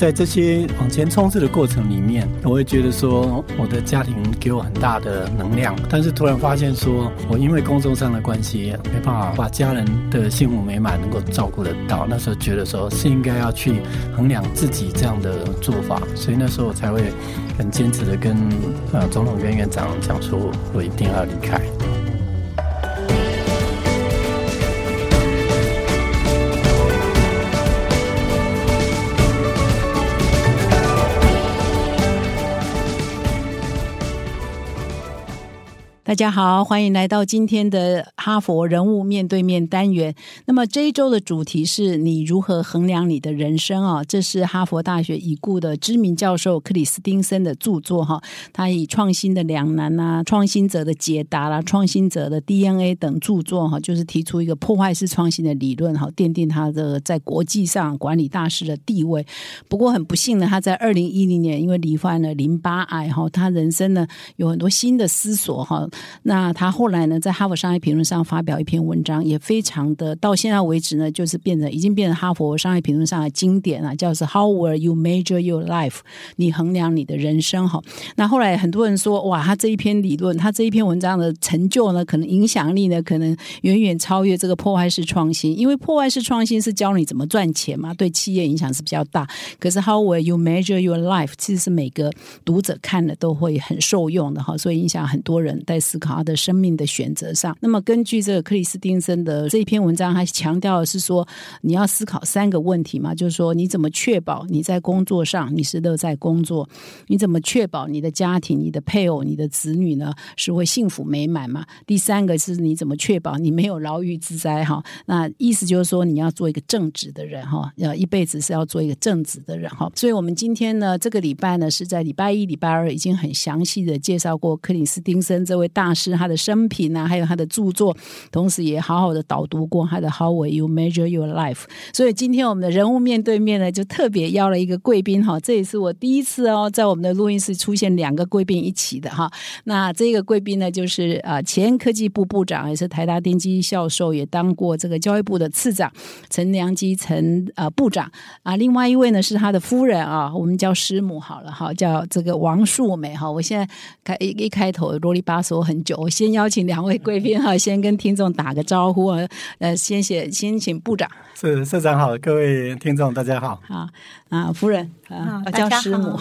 在这些往前冲刺的过程里面，我会觉得说，我的家庭给我很大的能量，但是突然发现说，我因为工作上的关系，没办法把家人的幸福美满能够照顾得到。那时候觉得说是应该要去衡量自己这样的做法，所以那时候我才会很坚持的跟呃总统跟院长讲说，我一定要离开。大家好，欢迎来到今天的哈佛人物面对面单元。那么这一周的主题是你如何衡量你的人生啊？这是哈佛大学已故的知名教授克里斯汀森的著作哈。他以创新的两难啊、创新者的解答啦、创新者的 DNA 等著作哈，就是提出一个破坏式创新的理论哈，奠定他的在国际上管理大师的地位。不过很不幸呢，他在二零一零年因为罹患了淋巴癌哈，他人生呢有很多新的思索哈。那他后来呢，在《哈佛商业评论》上发表一篇文章，也非常的到现在为止呢，就是变得已经变成《哈佛商业评论》上的经典了，叫做 “How will you measure your life？” 你衡量你的人生哈。那后来很多人说，哇，他这一篇理论，他这一篇文章的成就呢，可能影响力呢，可能远远超越这个破坏式创新。因为破坏式创新是教你怎么赚钱嘛，对企业影响是比较大。可是 “How will you measure your life？” 其实是每个读者看了都会很受用的哈，所以影响很多人但是。思考他的生命的选择上，那么根据这个克里斯汀森的这一篇文章，他强调的是说，你要思考三个问题嘛，就是说，你怎么确保你在工作上你是乐在工作？你怎么确保你的家庭、你的配偶、你的子女呢是会幸福美满嘛？第三个是你怎么确保你没有牢狱之灾？哈，那意思就是说，你要做一个正直的人哈，要一辈子是要做一个正直的人哈。所以我们今天呢，这个礼拜呢是在礼拜一、礼拜二已经很详细的介绍过克里斯汀森这位大。大师他的生平啊，还有他的著作，同时也好好的导读过他的《How Will You Measure Your Life》。所以今天我们的人物面对面呢，就特别邀了一个贵宾哈，这也是我第一次哦，在我们的录音室出现两个贵宾一起的哈。那这个贵宾呢，就是啊前科技部部长，也是台大电机教授，也当过这个教育部的次长陈良基陈啊部长啊。另外一位呢是他的夫人啊，我们叫师母好了哈，叫这个王树美哈。我现在开一一开头啰里吧嗦。很久，我先邀请两位贵宾哈，先跟听众打个招呼啊。呃，先写，先请部长。是社长好，各位听众大家好。好啊，夫人啊，叫师母，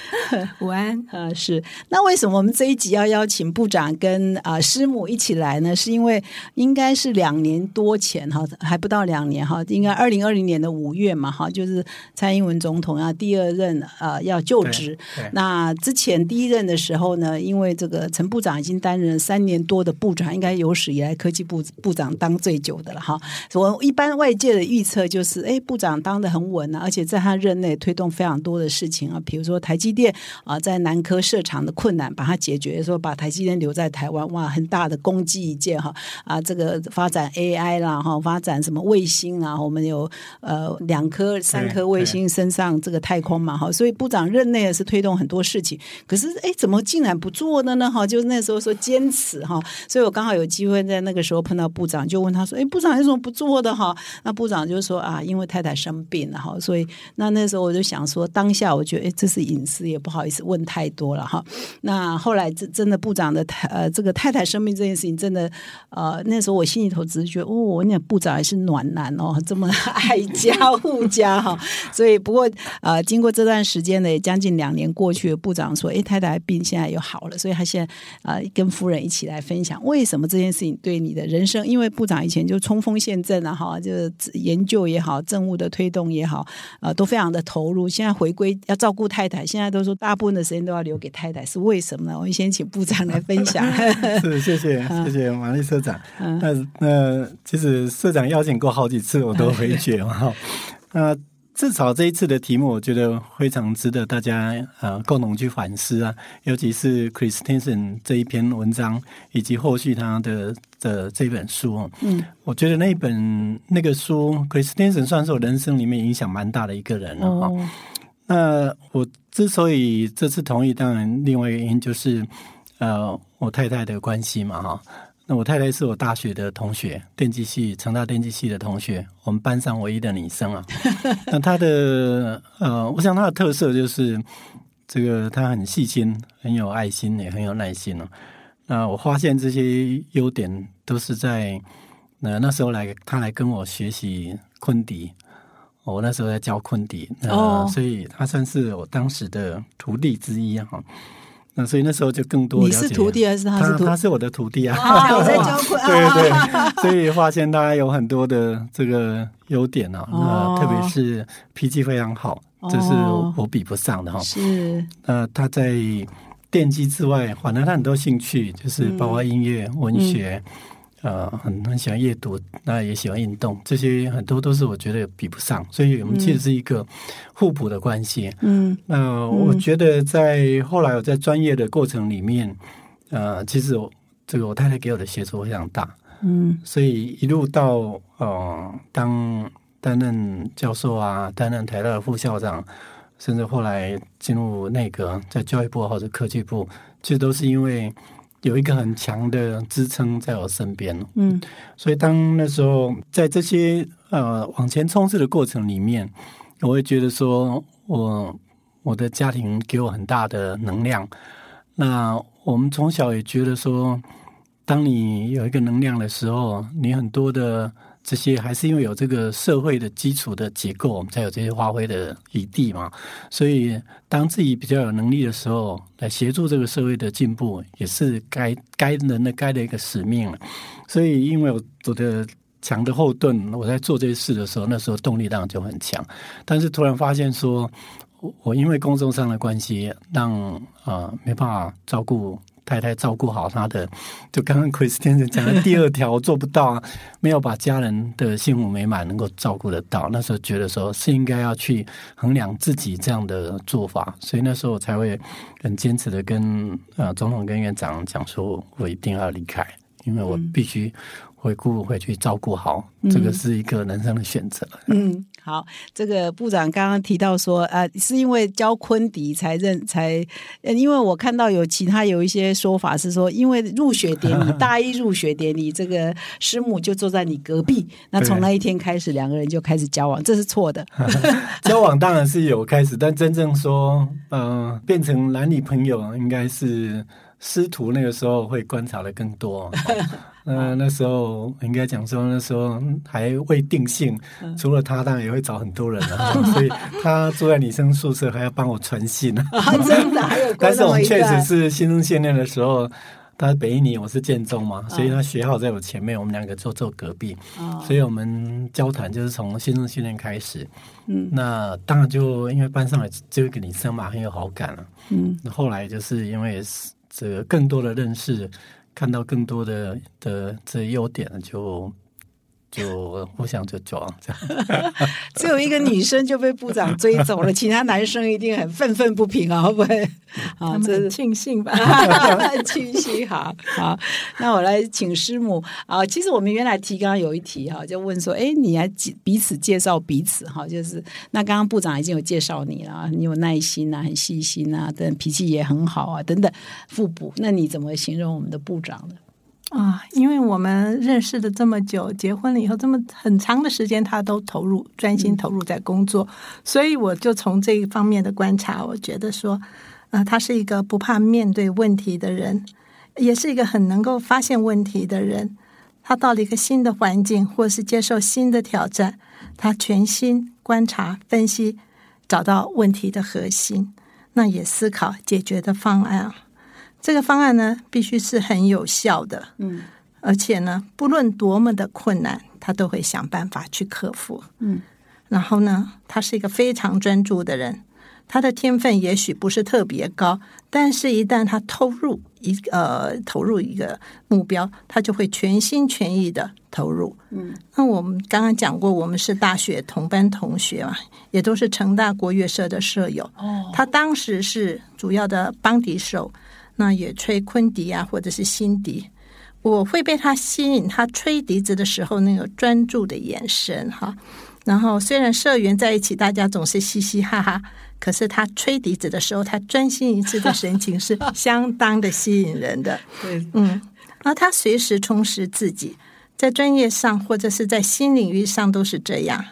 午安。呃，是。那为什么我们这一集要邀请部长跟啊师母一起来呢？是因为应该是两年多前哈，还不到两年哈，应该二零二零年的五月嘛哈，就是蔡英文总统要第二任呃要就职。那之前第一任的时候呢，因为这个陈部长已经担任三年多的部长，应该有史以来科技部部长当最久的了哈。我一般外界。的预测就是，哎，部长当的很稳啊，而且在他任内推动非常多的事情啊，比如说台积电啊，在南科设厂的困难把它解决，说把台积电留在台湾，哇，很大的功绩一件哈啊，这个发展 AI 啦哈，发展什么卫星啊，我们有呃两颗、三颗卫星升上这个太空嘛哈，所以部长任内是推动很多事情，可是哎，怎么竟然不做的呢哈？就是那时候说坚持哈，所以我刚好有机会在那个时候碰到部长，就问他说，哎，部长有什么不做的哈？那部长就说啊，因为太太生病了哈，所以那那时候我就想说，当下我觉得哎，这是隐私，也不好意思问太多了哈。那后来真真的部长的太呃，这个太太生病这件事情，真的呃，那时候我心里头只是觉得哦，那部长还是暖男哦，这么爱家护家哈。所以不过呃，经过这段时间呢，将近两年过去，部长说，哎，太太病现在又好了，所以他现在呃跟夫人一起来分享为什么这件事情对你的人生，因为部长以前就冲锋陷阵啊哈，就是。研究也好，政务的推动也好，啊，都非常的投入。在回归要照顾太太，现在都说大部分的时间都要留给太太，是为什么呢？我们先请部长来分享。是，谢谢，谢谢马丽社长。那那其实社长邀请过好几次，我都回绝哈。那至少这一次的题目，我觉得非常值得大家呃共同去反思啊。尤其是 Christensen 这一篇文章，以及后续他的的这本书哦。嗯，我觉得那本那个书，Christensen 算是我人生里面影响蛮大的一个人了哈。那我之所以这次同意，当然另外原因就是呃我太太的关系嘛哈。那我太太是我大学的同学，电机系成大电机系的同学，我们班上唯一的女生啊。那她的呃，我想她的特色就是这个，她很细心，很有爱心，也很有耐心哦。那我发现这些优点都是在那那时候来，她来跟我学习昆迪。我那时候在教昆迪，哦，所以他算是我当时的徒弟之一哈。那所以那时候就更多。你是徒弟还是他是？他是我的徒弟啊！我在教课。对对，所以发现他有很多的这个优点啊，那特别是脾气非常好，这是我比不上的哈。是。那他在电机之外，反正他很多兴趣，就是包括音乐、文学。呃，很很喜欢阅读，那也喜欢运动，这些很多都是我觉得比不上，所以我们其实是一个互补的关系。嗯，那我觉得在后来我在专业的过程里面，呃，其实我这个我太太给我的协助非常大。嗯，所以一路到呃当担任教授啊，担任台大的副校长，甚至后来进入内阁，在教育部或者科技部，其实都是因为。有一个很强的支撑在我身边，嗯，所以当那时候在这些呃往前冲刺的过程里面，我会觉得说我我的家庭给我很大的能量。那我们从小也觉得说，当你有一个能量的时候，你很多的。这些还是因为有这个社会的基础的结构，我们才有这些发挥的余地嘛。所以，当自己比较有能力的时候，来协助这个社会的进步，也是该该人的该的一个使命了。所以，因为我我的强的后盾，我在做这些事的时候，那时候动力当然就很强。但是，突然发现说，我因为工作上的关系，让啊没办法照顾。太太照顾好他的，就刚刚 Chris 先生讲的第二条 做不到啊，没有把家人的幸福美满能够照顾得到。那时候觉得说是应该要去衡量自己这样的做法，所以那时候我才会很坚持的跟呃总统跟院长讲说，我一定要离开，因为我必须回顾回去照顾好，这个是一个人生的选择。嗯。好，这个部长刚刚提到说，呃，是因为教昆迪才认才，因为我看到有其他有一些说法是说，因为入学典礼 大一入学典礼，这个师母就坐在你隔壁，那从那一天开始两个人就开始交往，这是错的。交往当然是有开始，但真正说，嗯，变成男女朋友，应该是师徒那个时候会观察的更多。嗯，那时候应该讲说，那时候还未定性，除了他，当然也会找很多人啊。所以他住在女生宿舍，还要帮我传信呢。真的，但是我们确实是新生训练的时候，他是北一女，我是建中嘛，所以他学号在我前面，我们两个坐坐隔壁，所以我们交谈就是从新生训练开始。嗯，那当然就因为班上只有一个女生嘛，很有好感了。嗯，后来就是因为这个更多的认识。看到更多的的这优点，就就互相就撞这样。只有一个女生就被部长追走了，其他男生一定很愤愤不平啊！会不会？啊，这是庆幸吧？庆幸好，好。那我来请师母啊。其实我们原来提刚刚有一题哈，就问说，哎，你还彼此介绍彼此哈？就是那刚刚部长已经有介绍你了，你有耐心啊，很细心啊，等脾气也很好啊，等等。互补，那你怎么形容我们的部长呢？啊，因为我们认识的这么久，结婚了以后这么很长的时间，他都投入专心投入在工作，所以我就从这一方面的观察，我觉得说。啊，他是一个不怕面对问题的人，也是一个很能够发现问题的人。他到了一个新的环境，或是接受新的挑战，他全心观察、分析，找到问题的核心，那也思考解决的方案。这个方案呢，必须是很有效的，嗯，而且呢，不论多么的困难，他都会想办法去克服，嗯。然后呢，他是一个非常专注的人。他的天分也许不是特别高，但是一旦他投入一呃投入一个目标，他就会全心全意的投入。嗯，那我们刚刚讲过，我们是大学同班同学嘛，也都是成大国乐社的舍友。哦，他当时是主要的邦迪手，那也吹昆笛啊，或者是新笛。我会被他吸引，他吹笛子的时候那个专注的眼神哈。然后虽然社员在一起，大家总是嘻嘻哈哈。可是他吹笛子的时候，他专心一致的神情是相当的吸引人的。对，嗯，而他随时充实自己，在专业上或者是在新领域上都是这样。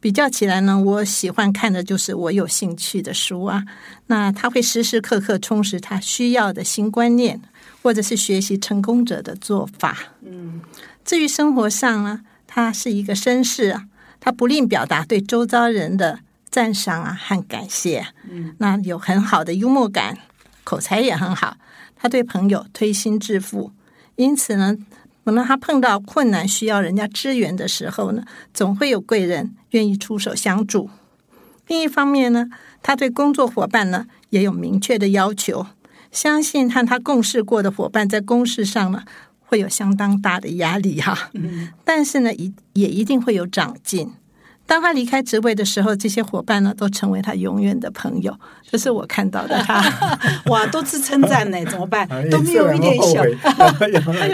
比较起来呢，我喜欢看的就是我有兴趣的书啊。那他会时时刻刻充实他需要的新观念，或者是学习成功者的做法。嗯，至于生活上呢，他是一个绅士啊，他不吝表达对周遭人的赞赏啊和感谢。嗯，那有很好的幽默感，口才也很好。他对朋友推心置腹，因此呢。可能他碰到困难需要人家支援的时候呢，总会有贵人愿意出手相助。另一方面呢，他对工作伙伴呢也有明确的要求，相信和他共事过的伙伴在公事上呢会有相当大的压力哈。但是呢，一也一定会有长进。当他离开职位的时候，这些伙伴呢都成为他永远的朋友。这是我看到的。他 哇，都是称赞呢，怎么办？都没有一点小，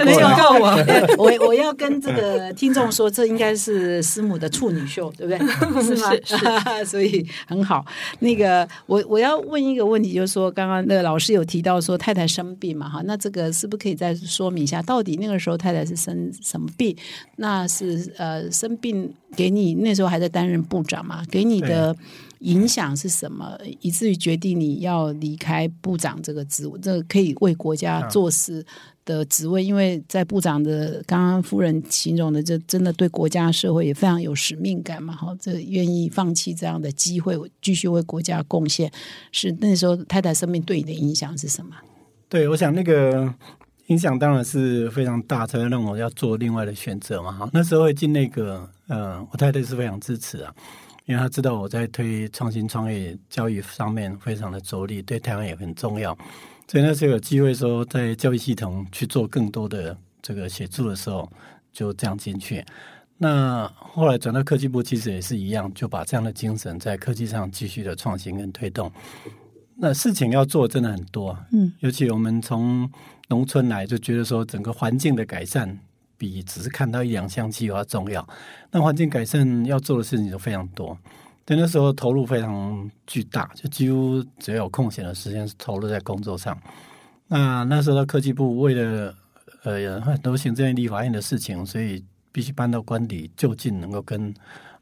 没有告 我。我我要跟这个听众说，这应该是师母的处女秀，对不对？是吗？是，所以很好。那个，我我要问一个问题，就是说，刚刚那个老师有提到说太太生病嘛，哈，那这个是不是可以再说明一下，到底那个时候太太是生什么病？那是呃，生病给你那时候还在。担任部长嘛，给你的影响是什么，以至于决定你要离开部长这个职务，这个可以为国家做事的职位？因为在部长的刚刚夫人形容的，这真的对国家社会也非常有使命感嘛，哈，这愿意放弃这样的机会，继续为国家贡献。是那时候太太生命对你的影响是什么？对，我想那个。影响当然是非常大，才会让我要做另外的选择嘛。哈，那时候会进那个，呃，我太太是非常支持啊，因为她知道我在推创新创业教育上面非常的着力，对台湾也很重要。所以那时候有机会说在教育系统去做更多的这个协助的时候，就这样进去。那后来转到科技部，其实也是一样，就把这样的精神在科技上继续的创新跟推动。那事情要做真的很多，嗯，尤其我们从农村来，就觉得说整个环境的改善比只是看到一两项计划重要。那环境改善要做的事情就非常多，对那时候投入非常巨大，就几乎只要有空闲的时间是投入在工作上。那那时候的科技部为了呃很多行政立法院的事情，所以必须搬到官邸，就近能够跟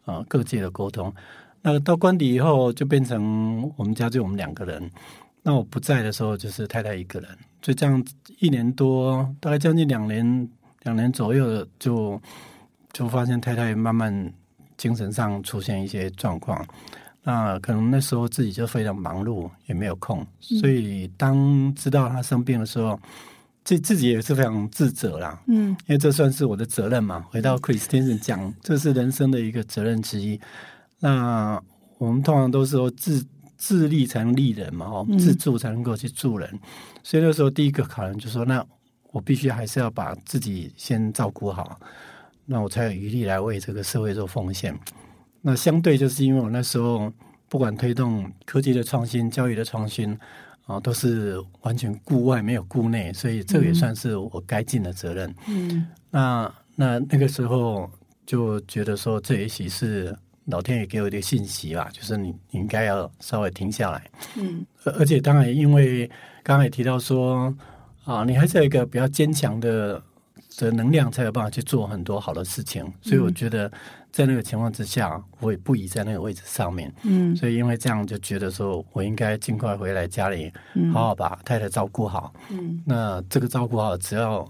啊各界的沟通。那到官邸以后，就变成我们家就我们两个人。那我不在的时候，就是太太一个人。就这样一年多，大概将近两年，两年左右，就就发现太太慢慢精神上出现一些状况。那可能那时候自己就非常忙碌，也没有空。所以当知道她生病的时候，自自己也是非常自责啦。嗯，因为这算是我的责任嘛。回到 Chris 先生讲，这是人生的一个责任之一。那我们通常都是说自自立才能立人嘛，哦，自助才能够去助人。所以那时候第一个考量就是说，那我必须还是要把自己先照顾好，那我才有余力来为这个社会做奉献。那相对就是因为我那时候不管推动科技的创新、教育的创新啊，都是完全顾外没有顾内，所以这也算是我该尽的责任。嗯，那那那个时候就觉得说，这也许是。老天爷给我一个信息吧，就是你你应该要稍微停下来。嗯，而而且当然，因为刚才也提到说啊，你还是有一个比较坚强的的能量，才有办法去做很多好的事情。所以我觉得在那个情况之下，我也不宜在那个位置上面。嗯，所以因为这样就觉得说我应该尽快回来家里，好好把太太照顾好。嗯，那这个照顾好，只要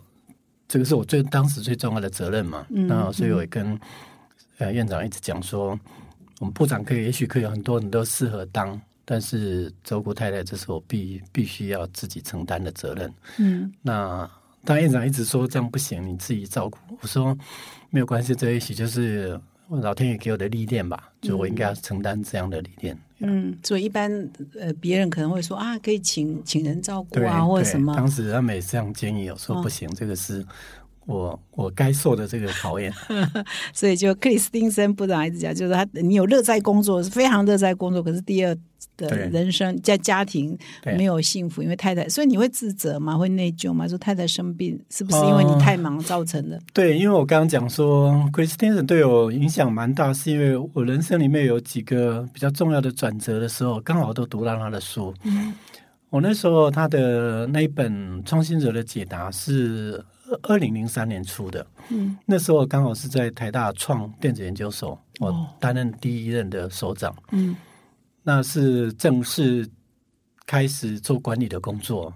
这个是我最当时最重要的责任嘛。嗯，那所以我也跟。呃，院长一直讲说，我们部长可以，也许可以有很多人都适合当，但是照顾太太，这是我必必须要自己承担的责任。嗯，那当院长一直说这样不行，你自己照顾。我说没有关系，这也许就是老天爷给我的历练吧，就我应该要承担这样的历练。嗯，所以一般呃，别人可能会说啊，可以请请人照顾啊，或者什么。当时他们也这样建议，我说不行，这个是。我我该受的这个考验，所以就克里斯汀森部长一直讲，就是他你有乐在工作，是非常乐在工作，可是第二的人生在家庭没有幸福，因为太太，所以你会自责吗？会内疚吗？说太太生病是不是因为你太忙造成的？对，因为我刚刚讲说克里斯汀森对我影响蛮大，是因为我人生里面有几个比较重要的转折的时候，刚好都读到他的书。嗯，我那时候他的那一本《创新者的解答》是。二零零三年出的，嗯，那时候刚好是在台大创电子研究所，我担任第一任的首长，嗯，那是正式开始做管理的工作，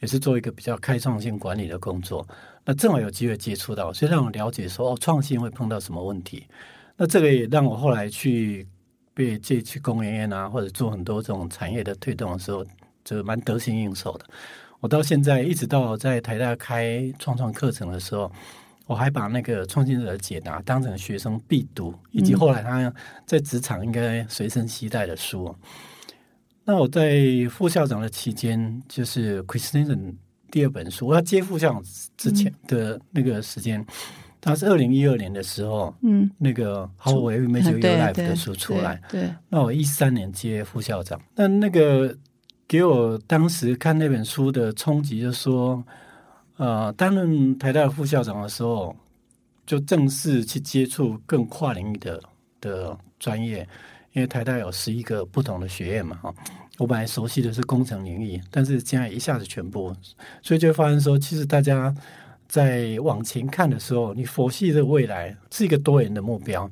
也是做一个比较开创性管理的工作。那正好有机会接触到，所以让我了解说哦，创新会碰到什么问题。那这个也让我后来去被借去工研院啊，或者做很多这种产业的推动的时候，就蛮得心应手的。我到现在一直到在台大开创创课程的时候，我还把那个创新者的解答当成学生必读，以及后来他在职场应该随身携带的书。那我在副校长的期间，就是 Christensen 第二本书，我要接副校长之前的那个时间，他是二零一二年的时候，嗯，那个 How We Make Your Life 的书出来，对，那我一三年接副校长，那那个。给我当时看那本书的冲击，就是说，呃，担任台大副校长的时候，就正式去接触更跨领域的的专业，因为台大有十一个不同的学院嘛，哈。我本来熟悉的是工程领域，但是现在一下子全部，所以就发现说，其实大家在往前看的时候，你佛系的未来是一个多元的目标。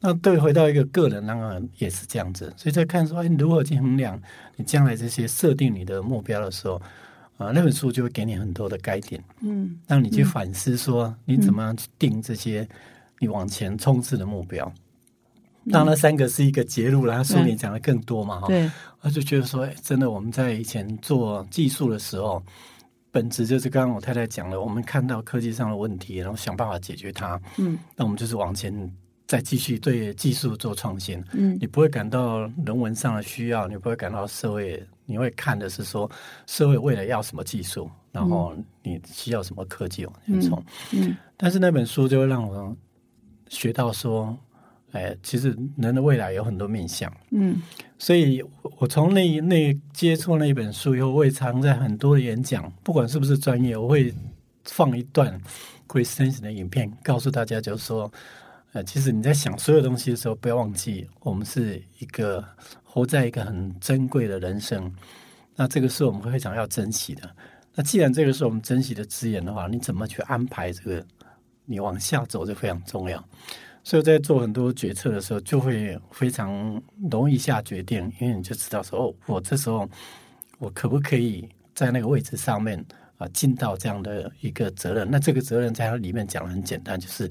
那对，回到一个个人，当然也是这样子。所以在看说，哎，如何去衡量你将来这些设定你的目标的时候，啊，那本书就会给你很多的概点，嗯，让你去反思说，你怎么样去定这些你往前冲刺的目标。当然，三个是一个结论，然后书里讲的更多嘛，哈。对，我就觉得说，哎，真的，我们在以前做技术的时候，本质就是刚刚我太太讲了，我们看到科技上的问题，然后想办法解决它，嗯，那我们就是往前。再继续对技术做创新，嗯，你不会感到人文上的需要，你不会感到社会，你会看的是说社会为了要什么技术，然后你需要什么科技往前冲，嗯，但是那本书就会让我学到说，哎，其实人的未来有很多面向，嗯，所以我从那那接触那一本书以后，我也常在很多的演讲，不管是不是专业，我会放一段 Chris Tension 的影片，告诉大家，就是说。呃，其实你在想所有东西的时候，不要忘记，我们是一个活在一个很珍贵的人生。那这个是我们非常要珍惜的。那既然这个是我们珍惜的资源的话，你怎么去安排这个？你往下走就非常重要。所以在做很多决策的时候，就会非常容易下决定，因为你就知道说，哦，我这时候我可不可以在那个位置上面啊，尽到这样的一个责任？那这个责任在它里面讲的很简单，就是。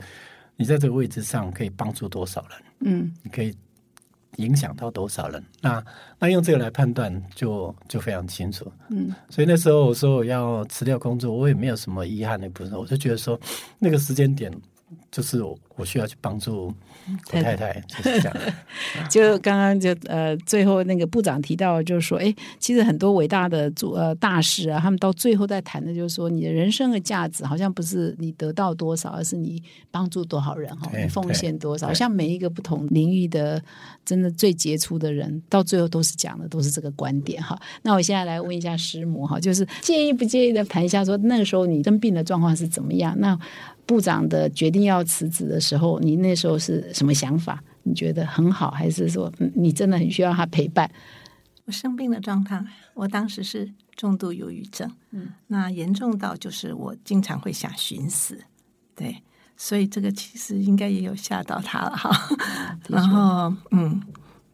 你在这个位置上可以帮助多少人？嗯，你可以影响到多少人？那那用这个来判断，就就非常清楚。嗯，所以那时候我说我要辞掉工作，我也没有什么遗憾的部分，我就觉得说那个时间点。就是我我需要去帮助太太，就是这样。就刚刚就呃，最后那个部长提到，就是说，哎，其实很多伟大的做呃大师啊，他们到最后在谈的，就是说，你的人生的价值，好像不是你得到多少，而是你帮助多少人哈，你奉献多少。像每一个不同领域的真的最杰出的人，到最后都是讲的都是这个观点哈。那我现在来问一下师母哈，就是介意不介意的谈一下，说那个时候你生病的状况是怎么样？那部长的决定要辞职的时候，你那时候是什么想法？你觉得很好，还是说你真的很需要他陪伴？我生病的状态，我当时是重度忧郁症，嗯，那严重到就是我经常会想寻死，对，所以这个其实应该也有吓到他了哈。然后，嗯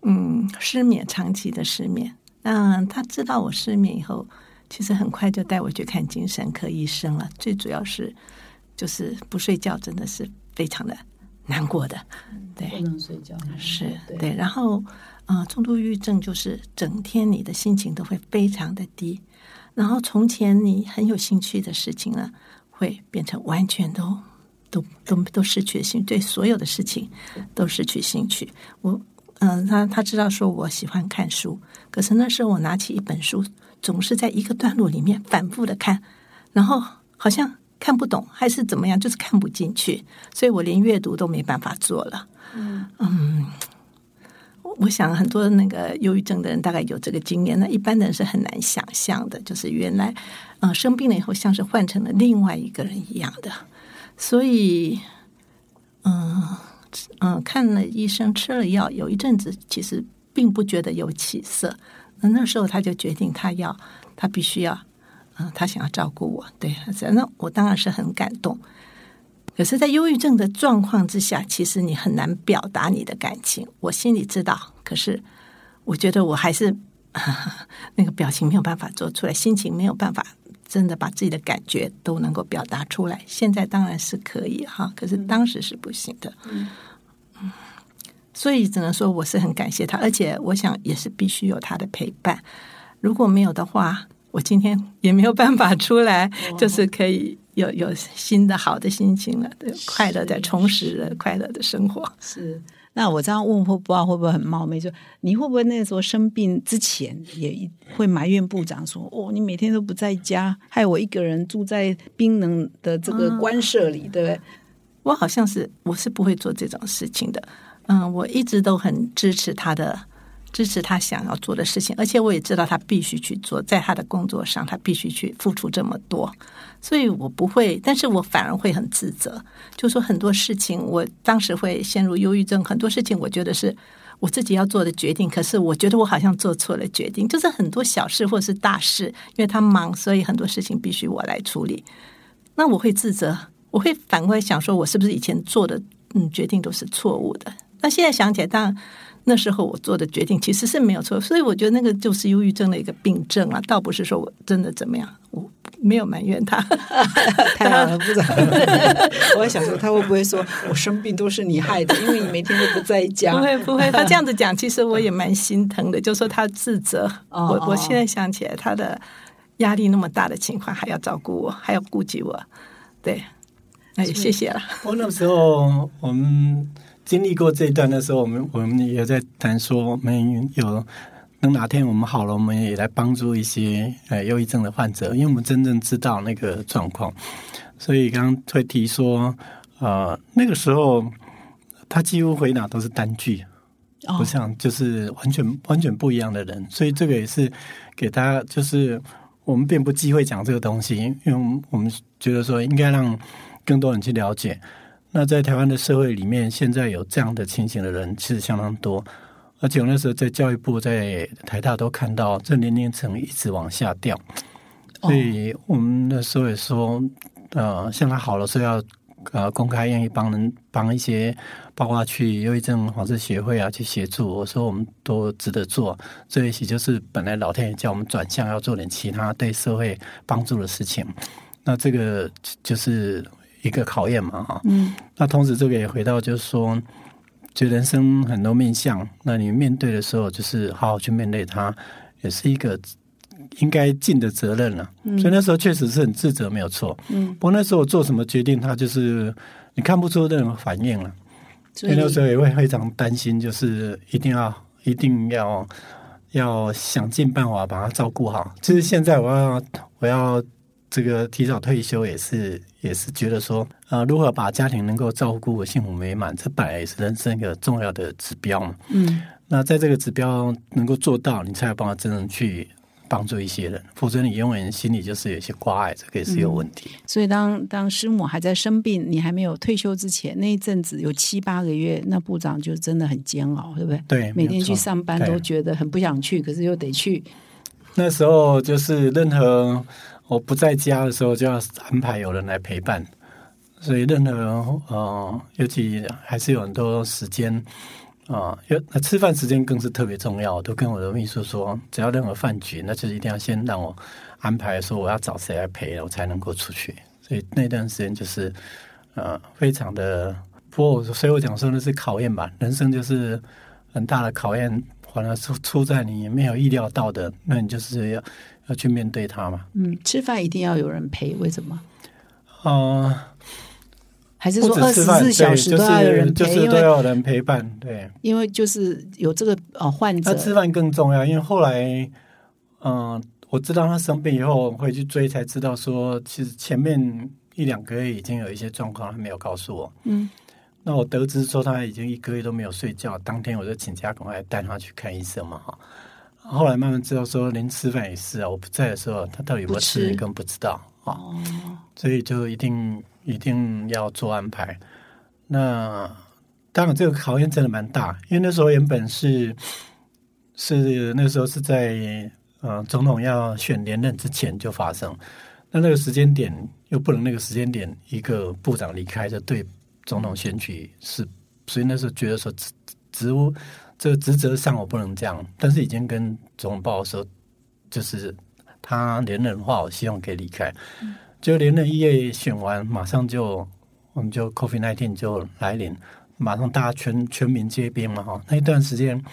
嗯，失眠，长期的失眠。那，他知道我失眠以后，其实很快就带我去看精神科医生了。最主要是。就是不睡觉，真的是非常的难过的。对，不能睡觉是对。然后，呃，重度抑郁症就是整天你的心情都会非常的低，然后从前你很有兴趣的事情呢，会变成完全都都都都失去兴趣，对所有的事情都失去兴趣。我，嗯，他他知道说我喜欢看书，可是那时候我拿起一本书，总是在一个段落里面反复的看，然后好像。看不懂还是怎么样，就是看不进去，所以我连阅读都没办法做了。嗯，我想很多那个忧郁症的人大概有这个经验，那一般的人是很难想象的，就是原来嗯生病了以后像是换成了另外一个人一样的。所以，嗯嗯，看了医生，吃了药，有一阵子其实并不觉得有起色。那那时候他就决定，他要他必须要嗯，他想要照顾我，对，那我当然是很感动。可是，在忧郁症的状况之下，其实你很难表达你的感情。我心里知道，可是我觉得我还是 那个表情没有办法做出来，心情没有办法真的把自己的感觉都能够表达出来。现在当然是可以哈，可是当时是不行的。嗯，所以只能说我是很感谢他，而且我想也是必须有他的陪伴。如果没有的话，我今天也没有办法出来，就是可以。有有新的好的心情了，快乐的充实了快乐的生活。是，那我这样问会不知道会不会很冒昧？就你会不会那时候生病之前也会埋怨部长说：“哦，你每天都不在家，害我一个人住在冰冷的这个官舍里，对不对？”我好像是我是不会做这种事情的。嗯，我一直都很支持他的。支持他想要做的事情，而且我也知道他必须去做，在他的工作上，他必须去付出这么多，所以我不会，但是我反而会很自责，就说很多事情，我当时会陷入忧郁症，很多事情我觉得是我自己要做的决定，可是我觉得我好像做错了决定，就是很多小事或是大事，因为他忙，所以很多事情必须我来处理，那我会自责，我会反过来想说，我是不是以前做的嗯决定都是错误的？那现在想起来，当然。那时候我做的决定其实是没有错，所以我觉得那个就是忧郁症的一个病症啊，倒不是说我真的怎么样，我没有埋怨他。太好了，部长，我还想说他会不会说我生病都是你害的，因为你每天都不在家。不会不会，他这样子讲，其实我也蛮心疼的，就说他自责。我我现在想起来，他的压力那么大的情况，还要照顾我，还要顾及我，对，那也谢谢了。我那时候我们。经历过这一段的时候，我们我们也在谈说，我们有等哪天我们好了，我们也来帮助一些呃忧郁症的患者，因为我们真正知道那个状况。所以刚刚会提说，呃，那个时候他几乎回答都是单句，不像就是完全完全不一样的人。所以这个也是给他，就是我们并不忌讳讲这个东西，因为我们觉得说应该让更多人去了解。那在台湾的社会里面，现在有这样的情形的人其实相当多，而且我那时候在教育部、在台大都看到这年龄层一直往下掉，所以我们那时候也说，呃，像他好了，说要呃公开愿意帮人帮一些，包括去忧郁症防治协会啊去协助，我说我们都值得做，这一些就是本来老天爷叫我们转向要做点其他对社会帮助的事情，那这个就是。一个考验嘛，哈，嗯，那同时这个也回到就是说，就人生很多面相，那你面对的时候，就是好好去面对它，也是一个应该尽的责任了。所以那时候确实是很自责，没有错。嗯，不过那时候我做什么决定，他就是你看不出任何反应了。所以那时候也会非常担心，就是一定要一定要要想尽办法把它照顾好。就是现在我要我要。这个提早退休也是也是觉得说，呃，如何把家庭能够照顾幸福美满，这本来也是人生一个重要的指标嘛。嗯，那在这个指标能够做到，你才有办法真正去帮助一些人，否则你永远心里就是有些挂碍，这个也是有问题。所以，当当师母还在生病，你还没有退休之前，那一阵子有七八个月，那部长就真的很煎熬，对不对？对，每天去上班都觉得很不想去，可是又得去。那时候就是任何。我不在家的时候，就要安排有人来陪伴，所以任何人呃，尤其还是有很多时间啊，有那吃饭时间更是特别重要。我都跟我的秘书说，只要任何饭局，那就是一定要先让我安排，说我要找谁来陪，我才能够出去。所以那段时间就是呃，非常的不过，所以我讲说那是考验吧，人生就是很大的考验，反而出出在你没有意料到的，那你就是要。要去面对他嘛？嗯，吃饭一定要有人陪，为什么？啊，还是说二十四小时都要有人陪？就是都要有人陪伴，对。因为就是有这个呃患者，他吃饭更重要。因为后来，嗯，我知道他生病以后会去追，才知道说，其实前面一两个月已经有一些状况，他没有告诉我。嗯，那我得知说他已经一个月都没有睡觉，当天我就请假赶快带他去看医生嘛，哈。后来慢慢知道，说连吃饭也是啊。我不在的时候，他到底有没有吃，你根本不知道啊。所以就一定一定要做安排。那当然，这个考验真的蛮大，因为那时候原本是是那时候是在呃总统要选连任之前就发生。那那个时间点又不能那个时间点一个部长离开，就对总统选举是，所以那时候觉得说职职务这个职责上我不能这样，但是已经跟总统报说，就是他连任的话，我希望可以离开。就连任一月选完，马上就我们就 COVID nineteen 就来临，马上大家全全民皆兵嘛哈，那一段时间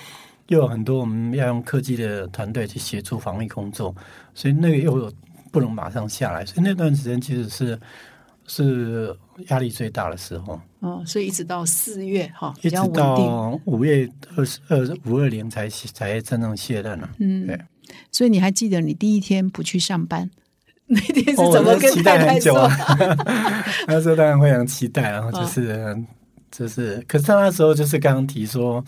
又有很多我们要用科技的团队去协助防疫工作，所以那个又。不能马上下来，所以那段时间其实是是压力最大的时候。哦，所以一直到四月哈，一直到五月二十二五二零才才真正卸任了。嗯，对。所以你还记得你第一天不去上班 那天是怎么跟太太说？那时候当然非常期待，然后就是就是，可是他那时候就是刚刚提说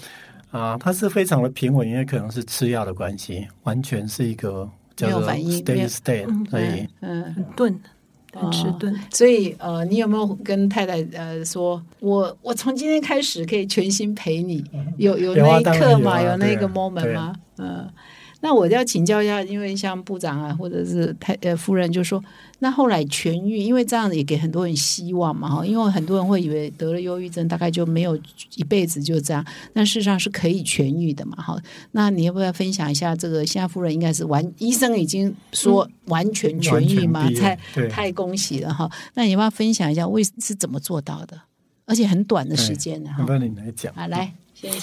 啊，他是非常的平稳，因为可能是吃药的关系，完全是一个。没有反应，没有 stay，所以嗯，很钝，很迟钝。所以呃，你有没有跟太太呃说，我我从今天开始可以全心陪你？有有那一刻吗？有那个 moment 吗？嗯。那我要请教一下，因为像部长啊，或者是太呃夫人就说，那后来痊愈，因为这样子也给很多人希望嘛哈，因为很多人会以为得了忧郁症大概就没有一辈子就这样，但事实上是可以痊愈的嘛哈。那你要不要分享一下这个？现在夫人应该是完，医生已经说完全痊愈嘛，太太恭喜了哈。那你要不要分享一下，为是怎么做到的？而且很短的时间呢？哈。那你来讲啊，来。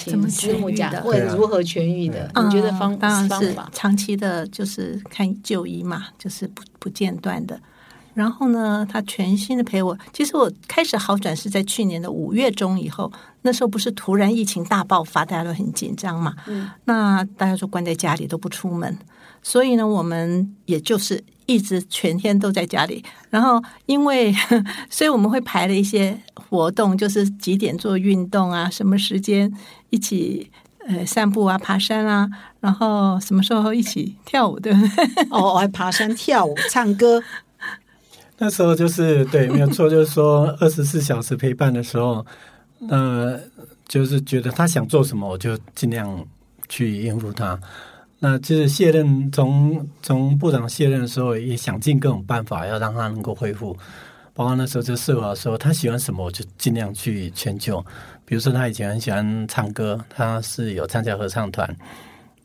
怎么痊愈的，或者如何痊愈的？你觉得方当然是长期的，就是看就医嘛，就是不不间断的。然后呢，他全心的陪我。其实我开始好转是在去年的五月中以后，那时候不是突然疫情大爆发，大家都很紧张嘛。嗯，那大家说关在家里都不出门，所以呢，我们也就是一直全天都在家里。然后因为，所以我们会排了一些活动，就是几点做运动啊，什么时间一起呃散步啊、爬山啊，然后什么时候一起跳舞，对不对？哦，还爬山、跳舞、唱歌。那时候就是对，没有错，就是说二十四小时陪伴的时候，呃，就是觉得他想做什么，我就尽量去应付他。那就是卸任，从从部长卸任的时候，也想尽各种办法要让他能够恢复。包括那时候就设好说，他喜欢什么，我就尽量去迁就。比如说他以前很喜欢唱歌，他是有参加合唱团。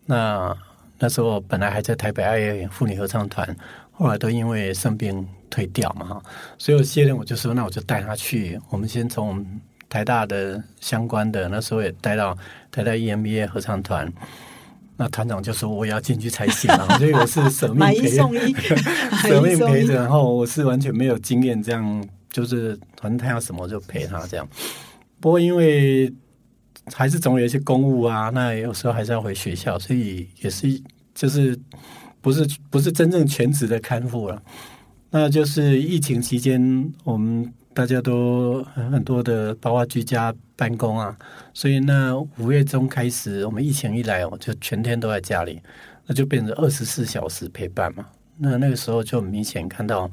那那时候本来还在台北爱乐妇女合唱团，后来都因为生病。退掉嘛哈，所以我卸任我就说，那我就带他去。我们先从台大的相关的那时候也带到台大 EMBA 合唱团。那团长就说我要进去才行啊，所以我是舍命陪，舍命陪着。然后我是完全没有经验，这样就是反正他要什么就陪他这样。不过因为还是总有一些公务啊，那有时候还是要回学校，所以也是就是不是不是真正全职的看护了。那就是疫情期间，我们大家都很多的，包括居家办公啊，所以那五月中开始，我们疫情一来，哦就全天都在家里，那就变成二十四小时陪伴嘛。那那个时候就明显看到，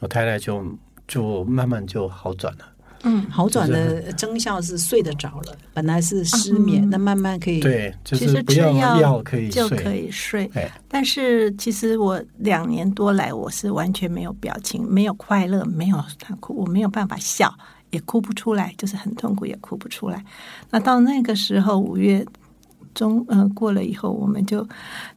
我太太就就慢慢就好转了。嗯，好转的征效是睡得着了，本来是失眠，那慢慢可以对，就是不要药可以就可以睡。但是其实我两年多来，我是完全没有表情，没有快乐，没有他哭，我没有办法笑，也哭不出来，就是很痛苦，也哭不出来。那到那个时候，五月。中嗯过了以后，我们就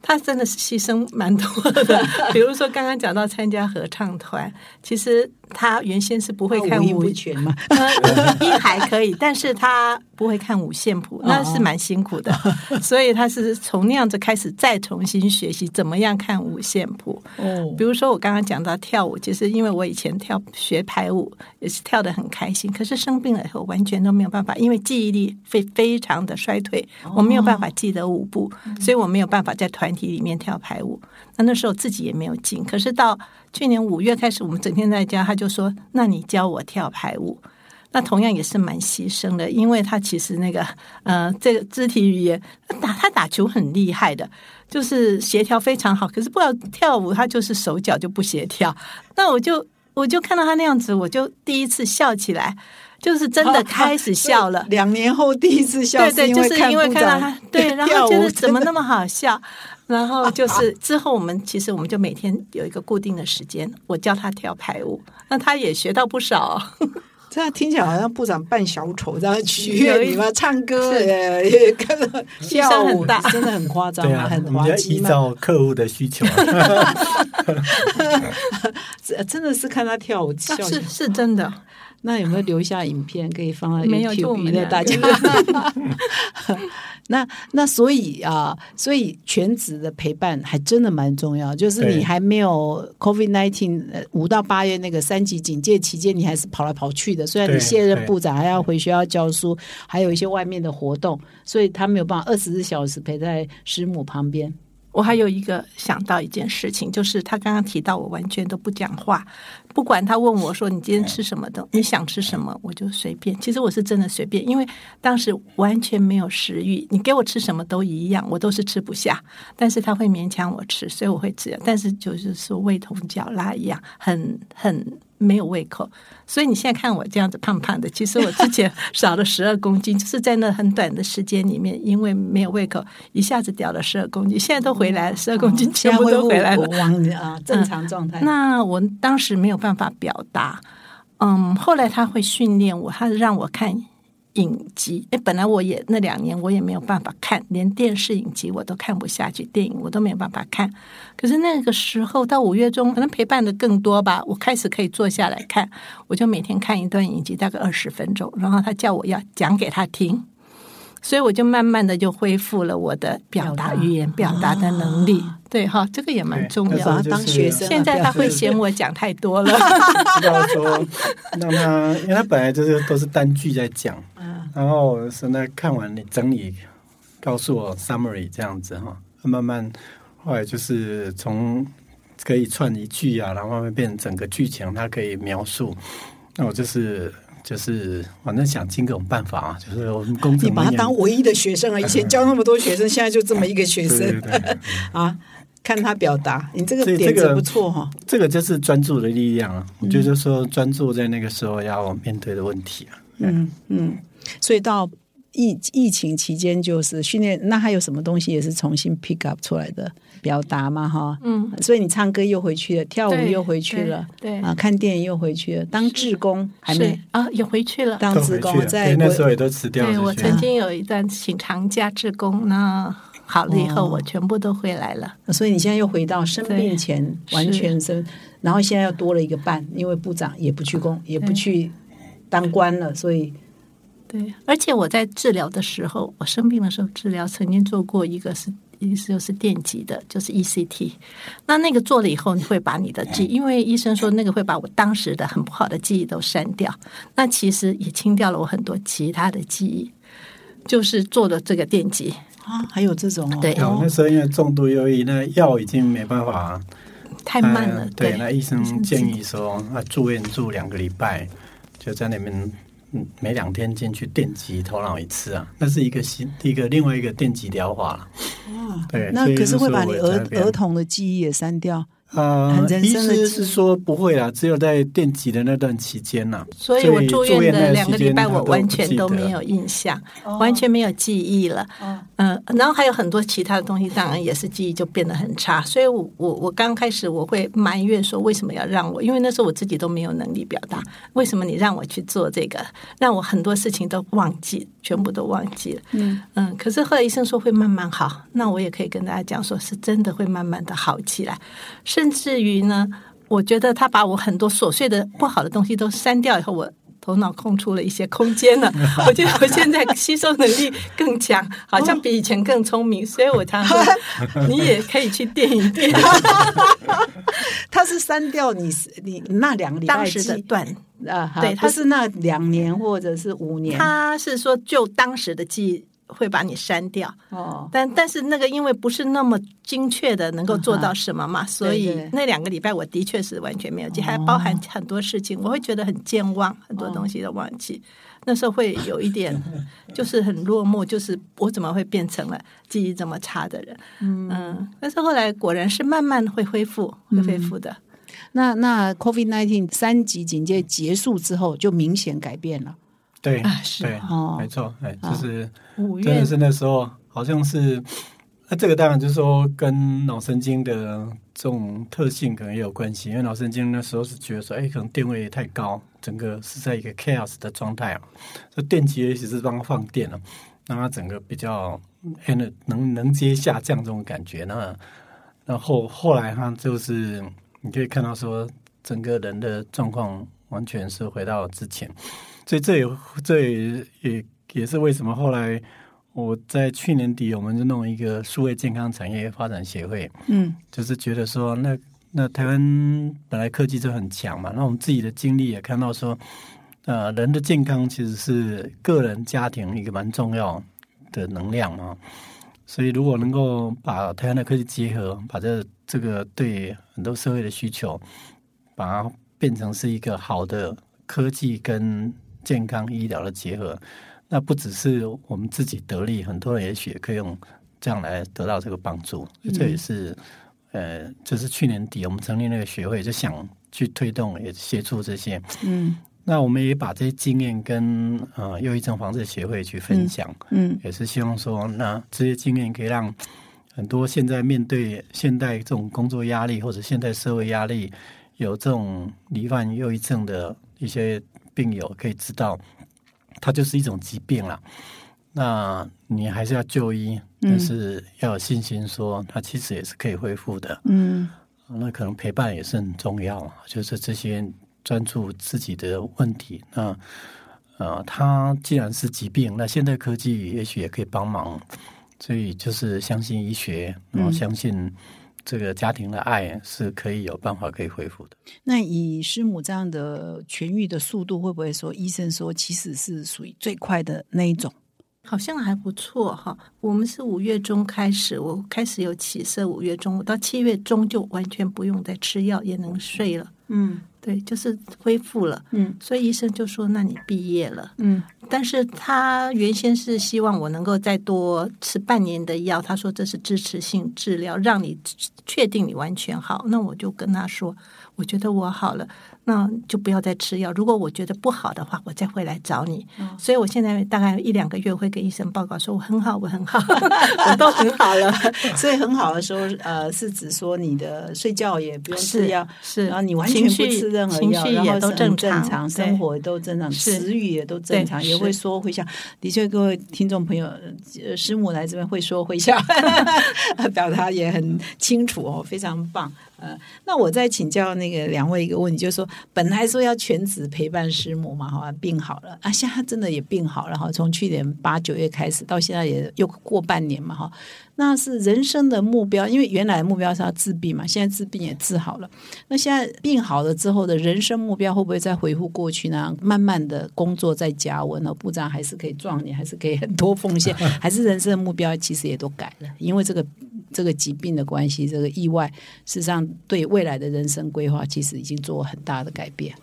他真的是牺牲蛮多的。比如说刚刚讲到参加合唱团，其实他原先是不会看五音全嘛，音还可以，但是他不会看五线谱，那是蛮辛苦的。所以他是从那样子开始再重新学习怎么样看五线谱。哦，比如说我刚刚讲到跳舞，就是因为我以前跳学排舞也是跳的很开心，可是生病了以后完全都没有办法，因为记忆力非非常的衰退，我没有办法。记得舞步，所以我没有办法在团体里面跳排舞。那那时候自己也没有劲。可是到去年五月开始，我们整天在家，他就说：“那你教我跳排舞。”那同样也是蛮牺牲的，因为他其实那个呃，这个肢体语言打他打球很厉害的，就是协调非常好。可是不知道跳舞，他就是手脚就不协调。那我就我就看到他那样子，我就第一次笑起来。就是真的开始笑了，两年后第一次笑，对对，就是因为看到他，对，然后觉得怎么那么好笑。然后就是之后我们其实我们就每天有一个固定的时间，我教他跳排舞，那他也学到不少。这样听起来好像部长扮小丑这样取悦 你们唱歌，也也跟着跳舞，真的很夸张啊，很滑稽依照客户的需求，真的是看他跳舞，笑是是真的。那有没有留下影片可以放在 YouTube 娱乐大家？那那所以啊，所以全职的陪伴还真的蛮重要。就是你还没有 COVID nineteen 五到八月那个三级警戒期间，你还是跑来跑去的。虽然你卸任部长，还要回学校教书，还有一些外面的活动，所以他没有办法二十四小时陪在师母旁边。我还有一个想到一件事情，就是他刚刚提到我完全都不讲话，不管他问我说你今天吃什么的，你想吃什么，我就随便。其实我是真的随便，因为当时完全没有食欲，你给我吃什么都一样，我都是吃不下。但是他会勉强我吃，所以我会吃。但是就是说味同嚼蜡一样，很很。没有胃口，所以你现在看我这样子胖胖的，其实我之前 少了十二公斤，就是在那很短的时间里面，因为没有胃口，一下子掉了十二公斤，现在都回来了，十二公斤全部都回来了，往啊正常状态。那我当时没有办法表达，嗯，后来他会训练我，他让我看。影集哎，本来我也那两年我也没有办法看，连电视影集我都看不下去，电影我都没有办法看。可是那个时候到五月中，可能陪伴的更多吧，我开始可以坐下来看，我就每天看一段影集，大概二十分钟，然后他叫我要讲给他听。所以我就慢慢的就恢复了我的表达语言表达的能力，对哈，这个也蛮重要。当学生，现在他会嫌我讲太多了。要说让他，因为他本来就是都是单句在讲，然后现在看完你整理，告诉我 summary 这样子哈，慢慢后来就是从可以串一句啊，然后慢慢变成整个剧情，他可以描述，那我就是。就是反正想尽各种办法啊，就是我们工作。你把他当唯一的学生啊！以前 教那么多学生，现在就这么一个学生 啊！看他表达，你这个点子不错哈。这个就是专注的力量啊！我觉得说专注在那个时候要面对的问题啊。嗯嗯，所以到疫疫情期间，就是训练。那还有什么东西也是重新 pick up 出来的？表达嘛，哈，嗯，所以你唱歌又回去了，跳舞又回去了，对啊，看电影又回去了，当志工还没啊，也回去了，当志工在那时候也都辞掉了。对我曾经有一段请长假志工，那好了以后我全部都回来了。所以你现在又回到生病前完全生，然后现在又多了一个伴，因为部长也不去工，也不去当官了，所以对。而且我在治疗的时候，我生病的时候治疗，曾经做过一个是。意思就是电极的，就是 ECT。那那个做了以后，你会把你的记，因为医生说那个会把我当时的很不好的记忆都删掉。那其实也清掉了我很多其他的记忆，就是做了这个电极啊，还有这种对。那时候因为重度忧郁，那药已经没办法，太慢了。对，那医生建议说，那住院住两个礼拜，就在那边。嗯，每两天进去电击头脑一次啊，那是一个新一个另外一个电击疗法了。哦，对，那可是会把你儿儿童的记忆也删掉。呃，医师是说不会啦，只有在电击的那段期间呐。所以我住院的两个礼拜，我完全都没有印象，完全没有记忆了。嗯，然后还有很多其他的东西，当然也是记忆就变得很差。所以我我我刚开始我会埋怨说，为什么要让我？因为那时候我自己都没有能力表达，为什么你让我去做这个，让我很多事情都忘记，全部都忘记了。嗯嗯，可是后来医生说会慢慢好，那我也可以跟大家讲，说是真的会慢慢的好起来。是。甚至于呢，我觉得他把我很多琐碎的不好的东西都删掉以后，我头脑空出了一些空间了。我觉得我现在吸收能力更强，好像比以前更聪明。所以我常说，你也可以去电影店。他是删掉你你那两个礼拜时的段啊，对，他是那两年或者是五年。他是说就当时的记忆。会把你删掉哦，但但是那个因为不是那么精确的能够做到什么嘛，所以那两个礼拜我的确是完全没有记，还包含很多事情，我会觉得很健忘，很多东西都忘记。那时候会有一点 就是很落寞，就是我怎么会变成了记忆这么差的人？嗯，但是后来果然是慢慢会恢复，会恢复的。那那 COVID nineteen 三级警戒结束之后，就明显改变了。对，对，没错，哎，就是真的是那时候，好像是，那这个当然就是说跟脑神经的这种特性可能也有关系，因为脑神经那时候是觉得说，哎，可能电位太高，整个是在一个 chaos 的状态啊，这电极也许是帮它放电了，让它整个比较能能能接下降这种感觉。那然后后来哈，就是你可以看到说，整个人的状况完全是回到之前，所以这也这也也也是为什么后来。我在去年底，我们就弄一个数位健康产业发展协会，嗯，就是觉得说，那那台湾本来科技就很强嘛，那我们自己的经历也看到说，呃，人的健康其实是个人家庭一个蛮重要的能量嘛，所以如果能够把台湾的科技结合，把这这个对很多社会的需求，把它变成是一个好的科技跟健康医疗的结合。那不只是我们自己得利，很多人也许也可以用这样来得到这个帮助。这也是呃，就是去年底我们成立那个学会，就想去推动，也协助这些。嗯，那我们也把这些经验跟呃又一症防治协会去分享。嗯，也是希望说，那这些经验可以让很多现在面对现代这种工作压力或者现代社会压力，有这种罹患忧郁症的一些病友可以知道。它就是一种疾病了，那你还是要就医，但是要有信心，说它其实也是可以恢复的。嗯，那可能陪伴也是很重要，就是这些专注自己的问题。那呃，它既然是疾病，那现代科技也许也可以帮忙，所以就是相信医学，然后相信。这个家庭的爱是可以有办法可以恢复的。那以师母这样的痊愈的速度，会不会说医生说其实是属于最快的那一种？好像还不错哈。我们是五月中开始，我开始有起色，五月中到七月中就完全不用再吃药，也能睡了。嗯。对，就是恢复了，嗯，所以医生就说：“那你毕业了。”嗯，但是他原先是希望我能够再多吃半年的药，他说这是支持性治疗，让你确定你完全好。那我就跟他说：“我觉得我好了。”那就不要再吃药。如果我觉得不好的话，我再会来找你。所以我现在大概一两个月会跟医生报告，说我很好，我很好，我都很好了。所以很好的时候，呃，是指说你的睡觉也不用吃药，是，然后你完全不吃任何药，然后都正常，生活都正常，食欲也都正常，也会说会笑。的确，各位听众朋友，师母来这边会说会笑，表达也很清楚哦，非常棒。呃，那我再请教那个两位一个问题，就是说，本来说要全职陪伴师母嘛，哈，病好了啊，现在真的也病好了哈，从去年八九月开始到现在也又过半年嘛，哈，那是人生的目标，因为原来的目标是要治病嘛，现在治病也治好了，那现在病好了之后的人生目标会不会再回复过去呢？慢慢的工作再加温了？部长还是可以壮年，还是可以很多奉献，还是人生的目标其实也都改了，因为这个。这个疾病的关系，这个意外，事实上对未来的人生规划，其实已经做了很大的改变。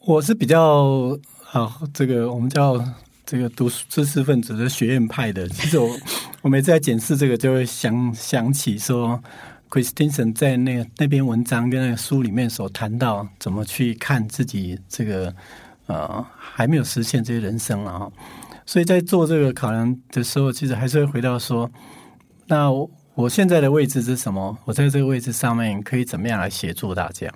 我是比较啊，这个我们叫这个读知识分子的学院派的。其实我我每次在检视这个，就会想想起说，Christensen 在那那篇文章跟那个书里面所谈到，怎么去看自己这个呃还没有实现这些人生了哈。所以在做这个考量的时候，其实还是会回到说，那。我现在的位置是什么？我在这个位置上面可以怎么样来协助大家？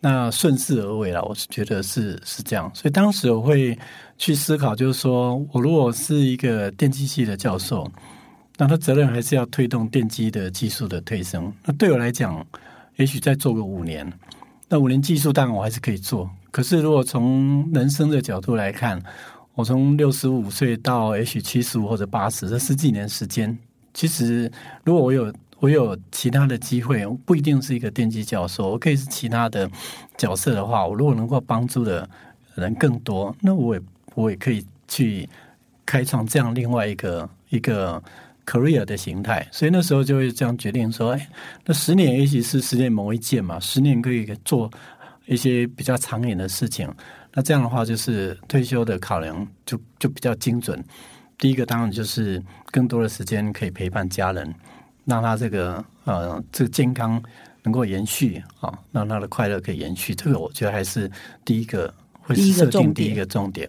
那顺势而为了，我是觉得是是这样。所以当时我会去思考，就是说我如果是一个电机系的教授，那他责任还是要推动电机的技术的推升。那对我来讲，也许再做个五年，那五年技术当然我还是可以做。可是如果从人生的角度来看，我从六十五岁到也许七十五或者八十这十几年时间。其实，如果我有我有其他的机会，不一定是一个电机教授，我可以是其他的角色的话，我如果能够帮助的人更多，那我也我也可以去开创这样另外一个一个 career 的形态。所以那时候就会这样决定说：，哎，那十年也许是十年某一件嘛，十年可以做一些比较长远的事情。那这样的话，就是退休的考量就就比较精准。第一个当然就是更多的时间可以陪伴家人，让他这个呃这个健康能够延续啊，让他的快乐可以延续。这个我觉得还是第一个会设定第一个重点。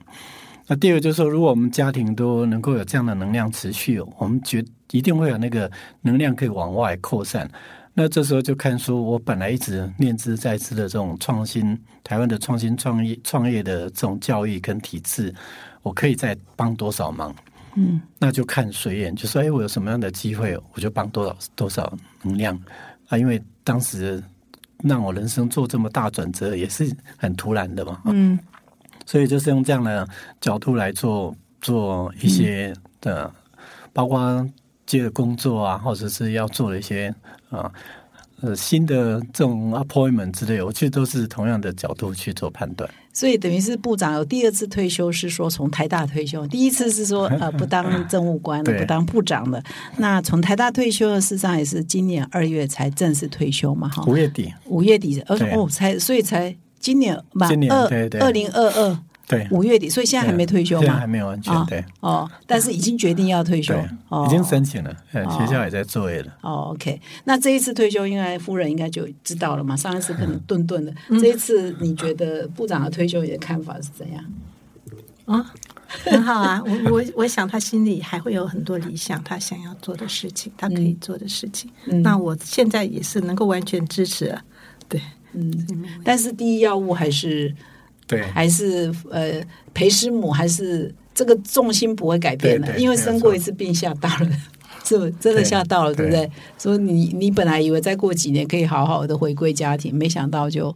那第二个就是说，如果我们家庭都能够有这样的能量持续，我们觉一定会有那个能量可以往外扩散。那这时候就看说，我本来一直念之在之的这种创新，台湾的创新创业创业的这种教育跟体制，我可以再帮多少忙？嗯，那就看随缘，就说哎，我有什么样的机会，我就帮多少多少能量啊。因为当时让我人生做这么大转折，也是很突然的嘛。嗯，所以就是用这样的角度来做做一些的，包括接的工作啊，或者是要做的一些。啊，呃，新的这种 appointment 之类，我其实都是同样的角度去做判断。所以等于是部长有第二次退休，是说从台大退休。第一次是说 呃不当政务官了，不当部长了。那从台大退休的，事实上也是今年二月才正式退休嘛，哈。五月底，五月底，而哦才，所以才今年满二二零二二。对，五月底，所以现在还没退休吗？还没有完全对。哦，但是已经决定要退休，已经申请了，学校也在作业了。哦，OK，那这一次退休，应该夫人应该就知道了嘛？上一次可能顿顿的，这一次你觉得部长的退休，你的看法是怎样？啊，很好啊，我我我想他心里还会有很多理想，他想要做的事情，他可以做的事情。那我现在也是能够完全支持，对，嗯，但是第一要务还是。对，还是呃陪师母，还是这个重心不会改变的，因为生过一次病吓到了，是不真的吓到了，对不对？所以你你本来以为再过几年可以好好的回归家庭，没想到就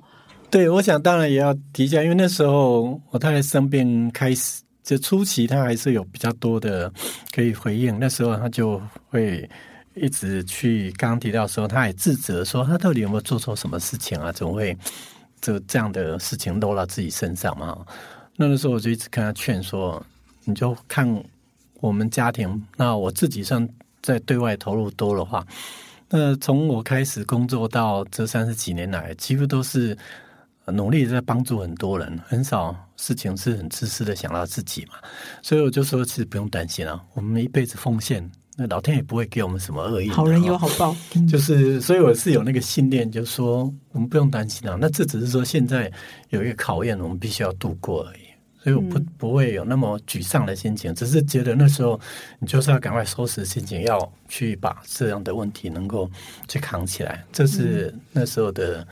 对，我想当然也要提一下，因为那时候我太太生病开始，就初期她还是有比较多的可以回应，那时候她就会一直去刚刚提到说，她也自责说她到底有没有做错什么事情啊？总会。这这样的事情落到自己身上嘛？那个时候我就一直跟他劝说，你就看我们家庭，那我自己算在对外投入多的话，那从我开始工作到这三十几年来，几乎都是努力在帮助很多人，很少事情是很自私的想到自己嘛。所以我就说，其实不用担心啊，我们一辈子奉献。那老天也不会给我们什么恶意，好人有好报，就是，所以我是有那个信念，就是说我们不用担心啊。那这只是说现在有一个考验，我们必须要度过而已，所以我不不会有那么沮丧的心情，只是觉得那时候你就是要赶快收拾心情，要去把这样的问题能够去扛起来，这是那时候的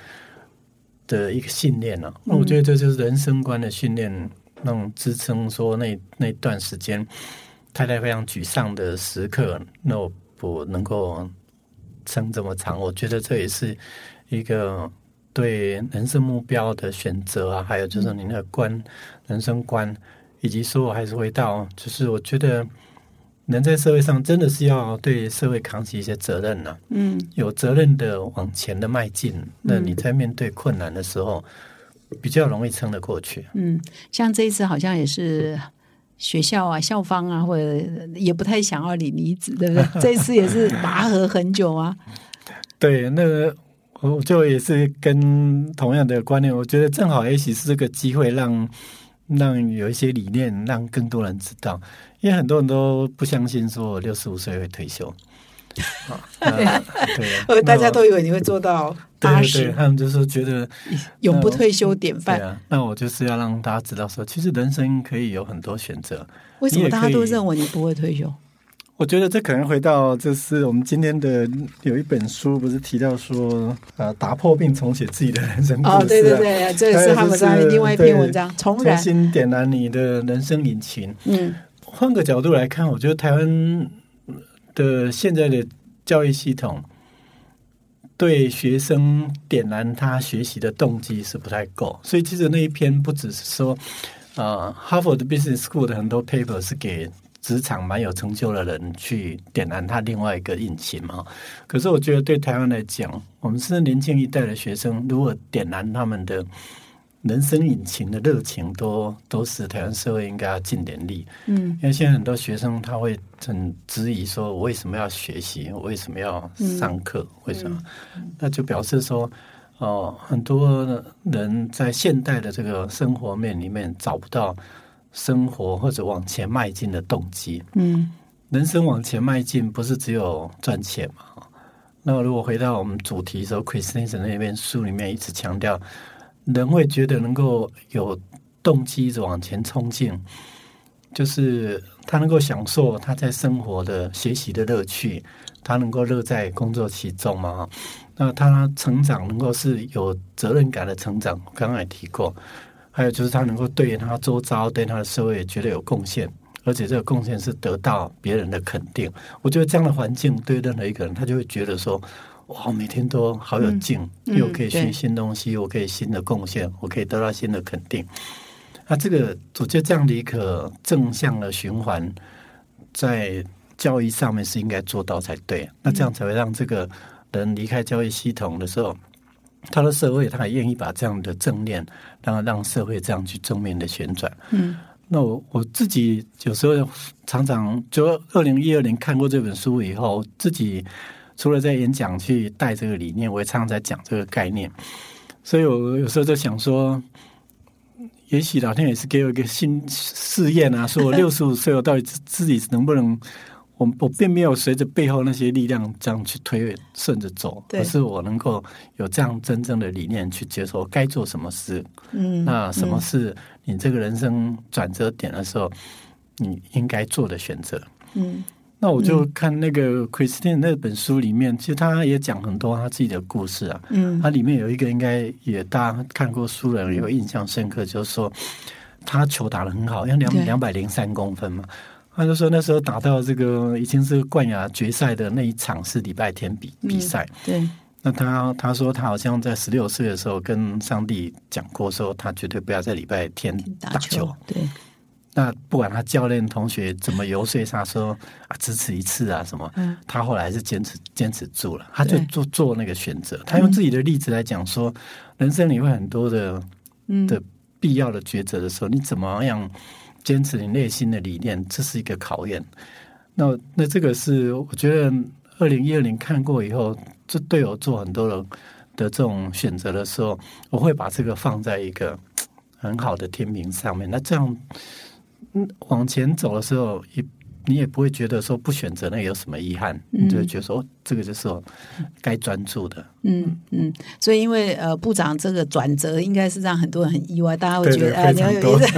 的一个信念呢。那我觉得这就是人生观的训练，那种支撑说那那段时间。太太非常沮丧的时刻，那我不能够撑这么长。我觉得这也是一个对人生目标的选择啊，还有就是你那个观、人生观，以及说我还是回到，就是我觉得人在社会上真的是要对社会扛起一些责任呢。嗯，有责任的往前的迈进，那你在面对困难的时候比较容易撑得过去。嗯，像这一次好像也是。学校啊，校方啊，或者也不太想要你离职，对不对？这次也是拔河很久啊。对，那个我就也是跟同样的观念，我觉得正好也许是这个机会，让让有一些理念，让更多人知道，因为很多人都不相信说我六十五岁会退休。对，大家都以为你会做到八十，他们就是觉得永不退休典范。那我就是要让大家知道，说其实人生可以有很多选择。为什么大家都认为你不会退休？我觉得这可能回到，就是我们今天的有一本书，不是提到说，呃，打破并重写自己的人生故事。哦，对对对，这是他们在另外一篇文章，重重新点燃你的人生引擎。嗯，换个角度来看，我觉得台湾。的现在的教育系统对学生点燃他学习的动机是不太够，所以其实那一篇不只是说，呃，哈佛的 Business School 的很多 paper 是给职场蛮有成就的人去点燃他另外一个引擎嘛。可是我觉得对台湾来讲，我们是年轻一代的学生，如果点燃他们的。人生引擎的热情，都都是台湾社会应该要尽点力。嗯，因为现在很多学生他会很质疑说：“我为什么要学习？我为什么要上课？为什么？”那就表示说，哦，很多人在现代的这个生活面里面找不到生活或者往前迈进的动机。嗯，人生往前迈进不是只有赚钱嘛？那如果回到我们主题的时候，Christensen 那边书里面一直强调。人会觉得能够有动机一直往前冲进，就是他能够享受他在生活的学习的乐趣，他能够乐在工作其中嘛？那他成长能够是有责任感的成长，刚刚也提过。还有就是他能够对他周遭、对他的社会觉得有贡献，而且这个贡献是得到别人的肯定。我觉得这样的环境对任何一个人，他就会觉得说：哇，每天都好有劲，因为我可以学新东西，我可以新的贡献，我可以得到新的肯定。那这个我觉得这样的一个正向的循环，在教育上面是应该做到才对。那这样才会让这个人离开教育系统的时候。他的社会，他也愿意把这样的正念，让让社会这样去正面的旋转。嗯，那我我自己有时候常常就二零一二年看过这本书以后，自己除了在演讲去带这个理念，我也常常在讲这个概念。所以我有时候就想说，也许老天也是给我一个新试验啊，说 我六十五岁，我到底自己能不能？我我并没有随着背后那些力量这样去推顺着走，而是我能够有这样真正的理念去接受该做什么事。嗯，那什么是你这个人生转折点的时候，你应该做的选择？嗯，那我就看那个 Christine 那本书里面，其实他也讲很多他自己的故事啊。嗯，他里面有一个应该也大家看过书的人有印象深刻，就是说他球打的很好，要两两百零三公分嘛。他就说那时候打到这个已经是冠亚决赛的那一场是礼拜天比比赛。对。那他他说他好像在十六岁的时候跟上帝讲过，说他绝对不要在礼拜天打球。对。那不管他教练同学怎么游说他说啊只此一次啊什么，他后来还是坚持坚持住了。他就做做那个选择。他用自己的例子来讲说，人生里会很多的的必要的抉择的时候，你怎么样？坚持你内心的理念，这是一个考验。那那这个是我觉得二零一二年看过以后，这对我做很多的的这种选择的时候，我会把这个放在一个很好的天平上面。那这样往前走的时候，也。你也不会觉得说不选择那有什么遗憾，你就会觉得说这个就是该专注的。嗯嗯，所以因为呃部长这个转折应该是让很多人很意外，大家会觉得啊，你要有意思。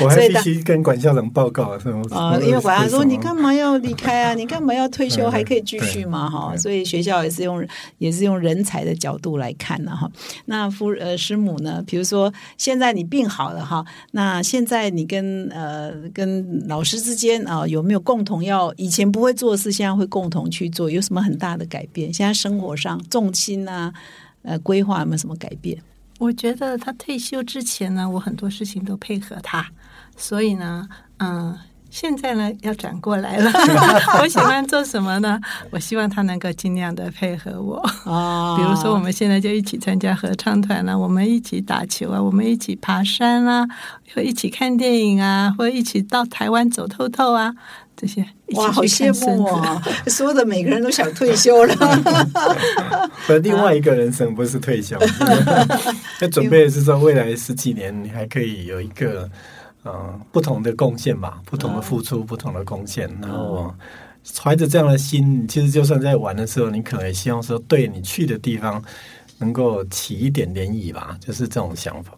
我还必须跟管校长报告是吗？啊，因为管校长说你干嘛要离开啊？你干嘛要退休？还可以继续嘛？哈，所以学校也是用也是用人才的角度来看的哈。那夫呃师母呢？比如说现在你病好了哈，那现在你跟呃跟老师之间。啊，有没有共同要以前不会做的事，现在会共同去做？有什么很大的改变？现在生活上重心啊，呃，规划有没有什么改变？我觉得他退休之前呢，我很多事情都配合他，所以呢，嗯。现在呢，要转过来了。我喜欢做什么呢？我希望他能够尽量的配合我。哦，比如说我们现在就一起参加合唱团了，我们一起打球啊，我们一起爬山啊，或一起看电影啊，或一起到台湾走透透啊，这些。哇，好羡慕啊！说的每个人都想退休了。而另外一个人生不是退休，那准备是说未来十几年你还可以有一个。嗯，不同的贡献吧，不同的付出，不同的贡献。然后怀着这样的心，其实就算在玩的时候，你可能也希望说，对你去的地方能够起一点涟漪吧，就是这种想法。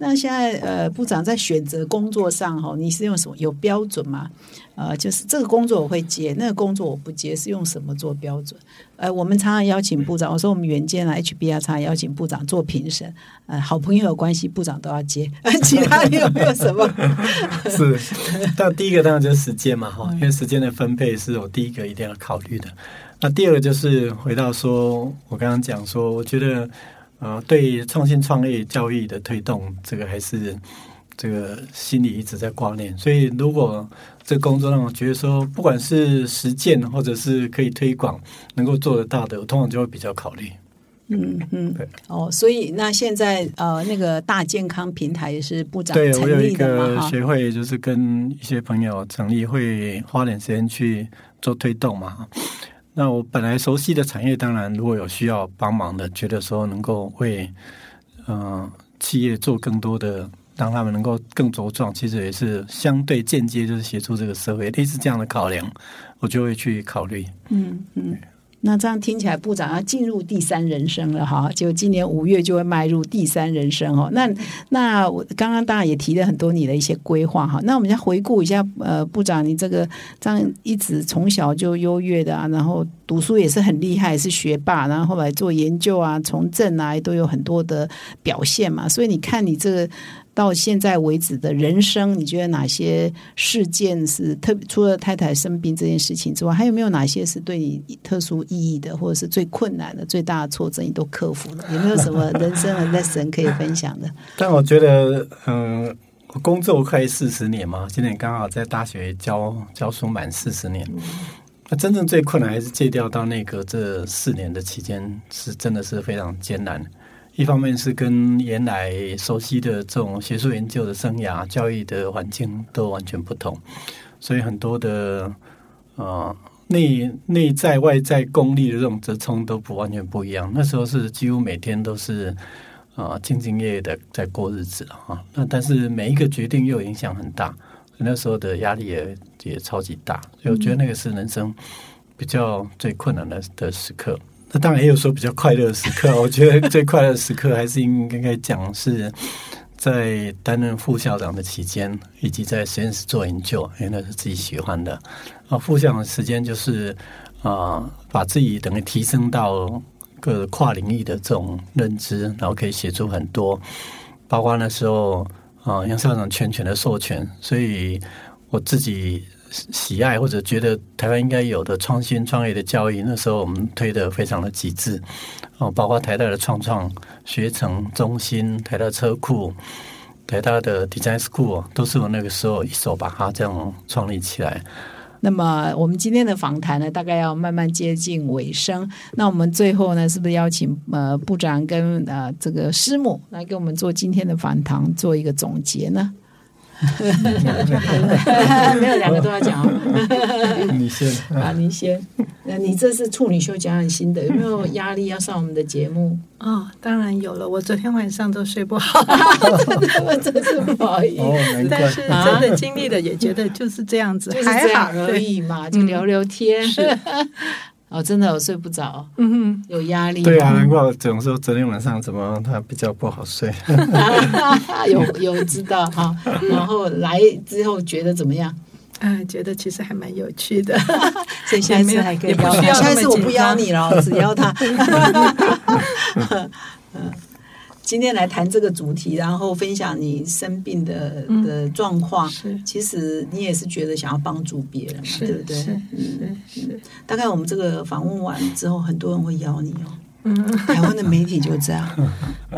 那现在呃，部长在选择工作上哈，你是用什么有标准吗？呃，就是这个工作我会接，那个工作我不接，是用什么做标准？呃，我们常常邀请部长，我说我们原件来 HBR 常常邀请部长做评审，呃，好朋友有关系，部长都要接。其他有没有什么？是，但第一个当然就是时间嘛，哈，因为时间的分配是我第一个一定要考虑的。那第二个就是回到说，我刚刚讲说，我觉得。呃，对创新创业教育的推动，这个还是这个心里一直在挂念。所以，如果这工作让我觉得说，不管是实践或者是可以推广，能够做得到的，我通常就会比较考虑。嗯嗯，对。哦，所以那现在呃，那个大健康平台也是部长对我有一个学会，就是跟一些朋友成立，会花点时间去做推动嘛。那我本来熟悉的产业，当然如果有需要帮忙的，觉得说能够为嗯企业做更多的，让他们能够更茁壮，其实也是相对间接就是协助这个社会，类似这样的考量，我就会去考虑。嗯嗯，那这样听起来，部长要进入第三人生了哈，就今年五月就会迈入第三人生哦。那那我刚刚当然也提了很多你的一些规划哈。那我们先回顾一下，呃，部长你这个这样一直从小就优越的啊，然后读书也是很厉害，是学霸，然后后来做研究啊，从政啊都有很多的表现嘛。所以你看你这个。到现在为止的人生，你觉得哪些事件是特除了太太生病这件事情之外，还有没有哪些是对你特殊意义的，或者是最困难的、最大的挫折你都克服了？有没有什么人生的 lesson 可以分享的？但我觉得，嗯，我工作快四十年嘛，今年刚好在大学教教书满四十年。那真正最困难还是戒掉到那个这四年的期间，是真的是非常艰难。一方面是跟原来熟悉的这种学术研究的生涯、教育的环境都完全不同，所以很多的呃内内在外在功利的这种折冲都不完全不一样。那时候是几乎每天都是啊兢兢业业的在过日子啊，那但是每一个决定又影响很大，那时候的压力也也超级大，所以我觉得那个是人生比较最困难的的时刻。那当然也有说比较快乐的时刻，我觉得最快乐的时刻还是应该讲是在担任副校长的期间，以及在实验室做研究，因为那是自己喜欢的。啊，副校长的时间就是啊，把自己等于提升到个跨领域的这种认知，然后可以写出很多，包括那时候啊，杨校长全权的授权，所以我自己。喜爱或者觉得台湾应该有的创新创业的教育，那时候我们推的非常的极致哦，包括台大的创创学城中心、台大车库、台大的 Design School，都是我那个时候一手把它这样创立起来。那么我们今天的访谈呢，大概要慢慢接近尾声。那我们最后呢，是不是邀请呃部长跟呃这个师母来给我们做今天的访谈，做一个总结呢？没有两个都要讲哦。你先啊，你先。那你这是处女秀讲很新的，有没有压力要上我们的节目？哦，当然有了。我昨天晚上都睡不好，真是不好意思。但是真的经历了，也觉得就是这样子，还好而已嘛，就聊聊天。哦，真的我睡不着，嗯哼，有压力。对啊，难怪总说昨天晚上怎么他比较不好睡。有有知道哈，然后来之后觉得怎么样？啊，觉得其实还蛮有趣的。所以下次还可以邀，下次我不邀你了，只邀他。嗯。今天来谈这个主题，然后分享你生病的的状况。是，其实你也是觉得想要帮助别人嘛，对不对？是是。大概我们这个访问完之后，很多人会邀你哦。台湾的媒体就这样，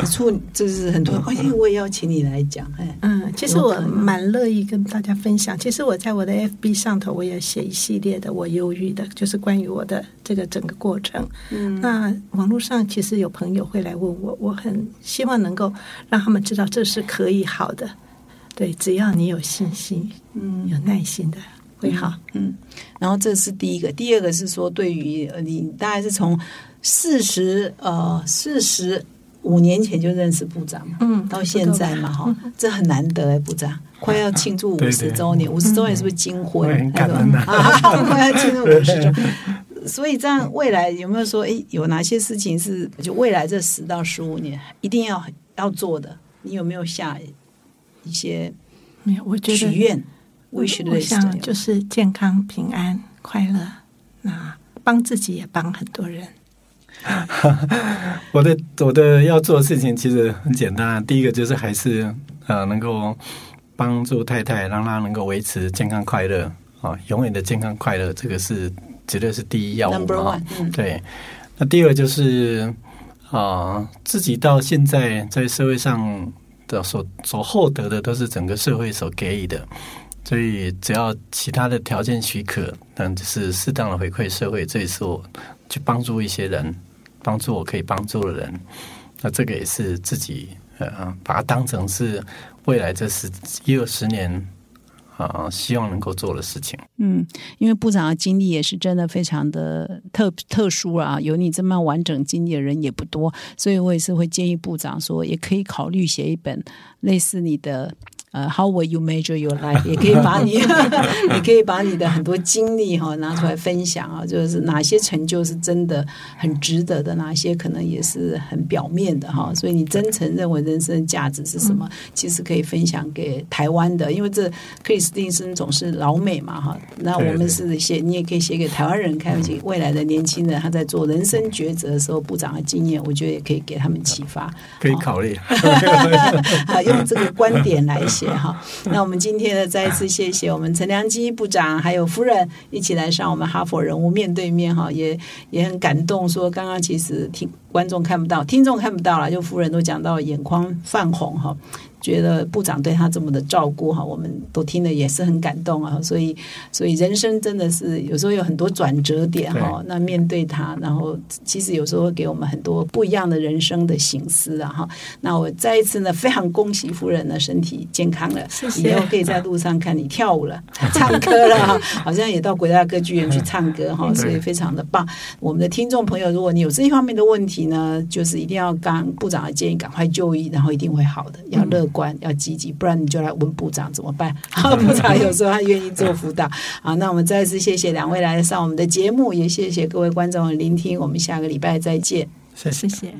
出就是很多，哎，我也要请你来讲，哎，嗯，其实我蛮乐意跟大家分享。其实我在我的 FB 上头，我也写一系列的我忧郁的，就是关于我的这个整个过程。嗯，那网络上其实有朋友会来问我，我很希望能够让他们知道这是可以好的。对，只要你有信心，嗯，有耐心的会好。嗯，然后这是第一个，第二个是说，对于你大概是从。四十呃，四十五年前就认识部长，嗯，到现在嘛，哈，这很难得哎，部长快要庆祝五十周年，五十周年是不是金婚？感恩 啊，快要庆祝五十周，所以这样未来有没有说，哎，有哪些事情是就未来这十到十五年一定要要做的？你有没有下一些没有？我觉得许愿，我想就是健康、平安、快乐，那帮自己也帮很多人。我的我的要做的事情其实很简单，第一个就是还是呃能够帮助太太，让她能够维持健康快乐啊，永远的健康快乐，这个是绝对是第一要务啊。对，那第二就是啊，自己到现在在社会上的所所获得的都是整个社会所给予的，所以只要其他的条件许可，但就是适当的回馈社会，这也是我去帮助一些人。帮助我可以帮助的人，那这个也是自己呃，把它当成是未来这十一二十年啊，希望能够做的事情。嗯，因为部长的经历也是真的非常的特特殊啊，有你这么完整经历的人也不多，所以我也是会建议部长说，也可以考虑写一本类似你的。呃，How will you measure your life？也可以把你，也可以把你的很多经历哈拿出来分享啊，就是哪些成就是真的很值得的，哪些可能也是很表面的哈。所以你真诚认为人生的价值是什么，其实可以分享给台湾的，因为这克里斯汀森总是老美嘛哈。那我们是写，你也可以写给台湾人看，写未来的年轻人他在做人生抉择的时候，部长的经验，我觉得也可以给他们启发，可以考虑。好，用这个观点来。哈，那我们今天呢，再一次谢谢我们陈良基部长还有夫人一起来上我们哈佛人物面对面哈，也也很感动。说刚刚其实听观众看不到，听众看不到了，就夫人都讲到眼眶泛红哈。觉得部长对他这么的照顾哈，我们都听了也是很感动啊。所以，所以人生真的是有时候有很多转折点哈。那面对他，然后其实有时候会给我们很多不一样的人生的形思啊哈。那我再一次呢，非常恭喜夫人呢身体健康了，以后可以在路上看你跳舞了、唱歌了哈，好像也到国家歌剧院去唱歌哈，所以非常的棒。我们的听众朋友，如果你有这一方面的问题呢，就是一定要刚部长的建议，赶快就医，然后一定会好的，要乐。关要积极，不然你就来问部长怎么办？部长有时候他愿意做辅导。好，那我们再次谢谢两位来上我们的节目，也谢谢各位观众的聆听。我们下个礼拜再见，谢谢。